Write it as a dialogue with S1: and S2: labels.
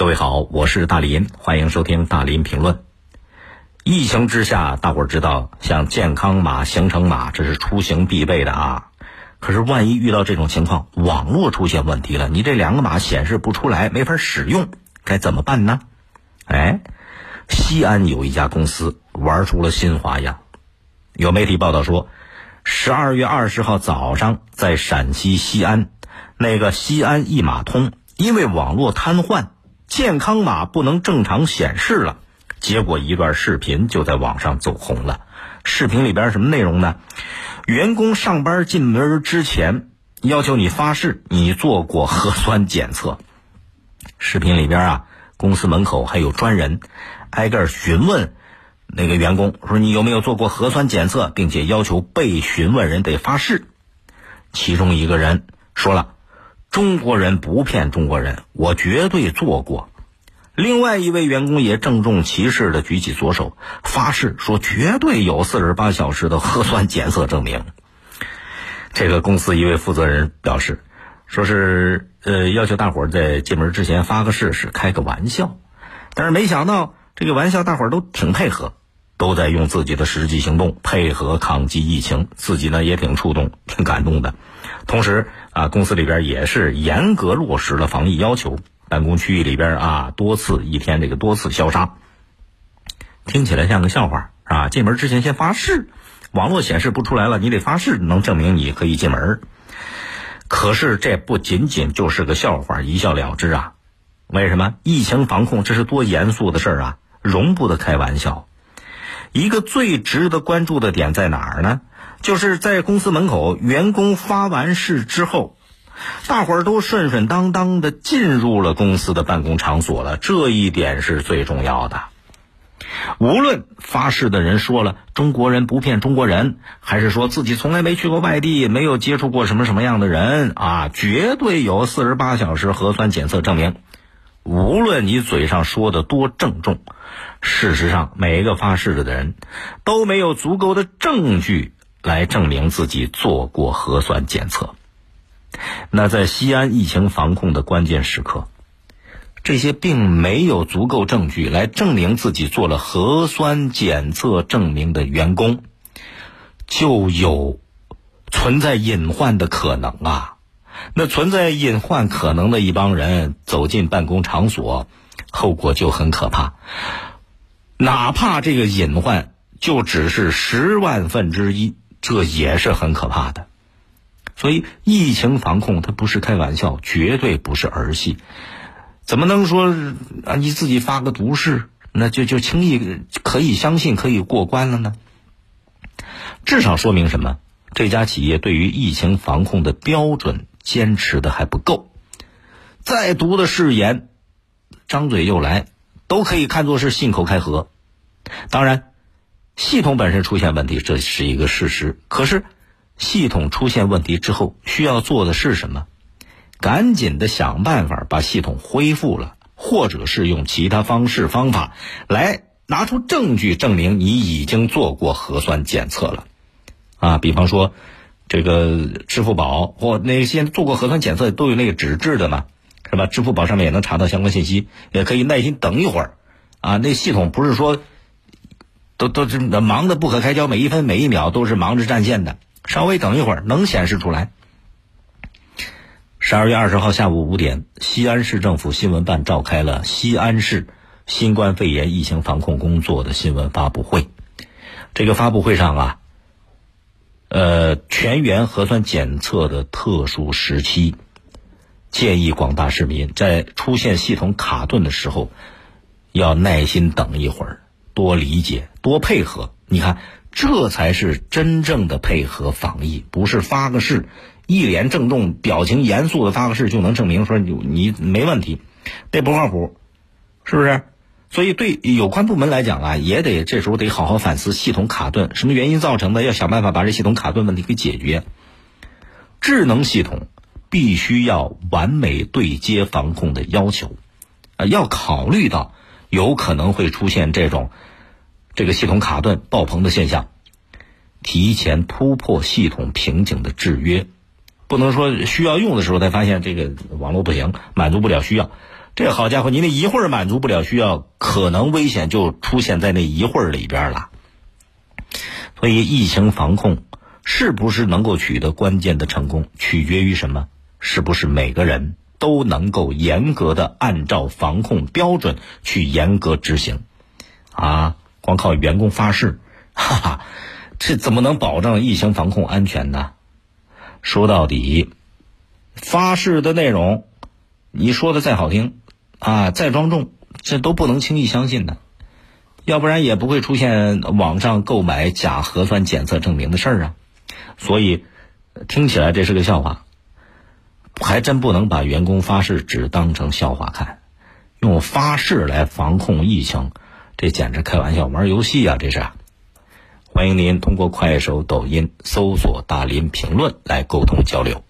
S1: 各位好，我是大林，欢迎收听大林评论。疫情之下，大伙儿知道，像健康码、行程码，这是出行必备的啊。可是万一遇到这种情况，网络出现问题了，你这两个码显示不出来，没法使用，该怎么办呢？哎，西安有一家公司玩出了新花样。有媒体报道说，十二月二十号早上，在陕西西安，那个西安一码通因为网络瘫痪。健康码不能正常显示了，结果一段视频就在网上走红了。视频里边什么内容呢？员工上班进门之前要求你发誓你做过核酸检测。视频里边啊，公司门口还有专人挨个询问那个员工，说你有没有做过核酸检测，并且要求被询问人得发誓。其中一个人说了。中国人不骗中国人，我绝对做过。另外一位员工也郑重其事的举起左手，发誓说绝对有四十八小时的核酸检测证明。这个公司一位负责人表示，说是呃要求大伙儿在进门之前发个誓是开个玩笑，但是没想到这个玩笑大伙儿都挺配合，都在用自己的实际行动配合抗击疫情，自己呢也挺触动、挺感动的，同时。啊，公司里边也是严格落实了防疫要求，办公区域里边啊，多次一天这个多次消杀，听起来像个笑话啊！进门之前先发誓，网络显示不出来了，你得发誓能证明你可以进门。可是这不仅仅就是个笑话，一笑了之啊！为什么？疫情防控这是多严肃的事儿啊，容不得开玩笑。一个最值得关注的点在哪儿呢？就是在公司门口，员工发完誓之后，大伙儿都顺顺当当的进入了公司的办公场所了。这一点是最重要的。无论发誓的人说了“中国人不骗中国人”，还是说自己从来没去过外地，没有接触过什么什么样的人啊，绝对有四十八小时核酸检测证明。无论你嘴上说的多郑重，事实上，每一个发誓的人都没有足够的证据。来证明自己做过核酸检测。那在西安疫情防控的关键时刻，这些并没有足够证据来证明自己做了核酸检测证明的员工，就有存在隐患的可能啊！那存在隐患可能的一帮人走进办公场所，后果就很可怕。哪怕这个隐患就只是十万分之一。这也是很可怕的，所以疫情防控它不是开玩笑，绝对不是儿戏。怎么能说啊？你自己发个毒誓，那就就轻易可以相信可以过关了呢？至少说明什么？这家企业对于疫情防控的标准坚持的还不够。再毒的誓言，张嘴就来，都可以看作是信口开河。当然。系统本身出现问题，这是一个事实。可是，系统出现问题之后，需要做的是什么？赶紧的想办法把系统恢复了，或者是用其他方式方法来拿出证据证明你已经做过核酸检测了。啊，比方说，这个支付宝或那些做过核酸检测都有那个纸质的嘛，是吧？支付宝上面也能查到相关信息，也可以耐心等一会儿。啊，那系统不是说。都都是忙得不可开交，每一分每一秒都是忙着占线的。稍微等一会儿，能显示出来。十二月二十号下午五点，西安市政府新闻办召开了西安市新冠肺炎疫情防控工作的新闻发布会。这个发布会上啊，呃，全员核酸检测的特殊时期，建议广大市民在出现系统卡顿的时候，要耐心等一会儿。多理解，多配合，你看，这才是真正的配合防疫，不是发个誓，一脸郑重、表情严肃的发个誓就能证明说你你没问题，这不靠谱，是不是？所以对有关部门来讲啊，也得这时候得好好反思系统卡顿什么原因造成的，要想办法把这系统卡顿问题给解决。智能系统必须要完美对接防控的要求，啊，要考虑到。有可能会出现这种这个系统卡顿爆棚的现象，提前突破系统瓶颈的制约，不能说需要用的时候才发现这个网络不行，满足不了需要，这好家伙，你那一会儿满足不了需要，可能危险就出现在那一会儿里边了。所以，疫情防控是不是能够取得关键的成功，取决于什么？是不是每个人都能够严格的按照防控标准去严格执行？啊，光靠员工发誓，哈哈，这怎么能保证疫情防控安全呢？说到底，发誓的内容，你说的再好听，啊，再庄重，这都不能轻易相信的，要不然也不会出现网上购买假核酸检测证明的事儿啊。所以，听起来这是个笑话，还真不能把员工发誓只当成笑话看，用发誓来防控疫情，这简直开玩笑、玩游戏啊！这是。欢迎您通过快手、抖音搜索“大林评论”来沟通交流。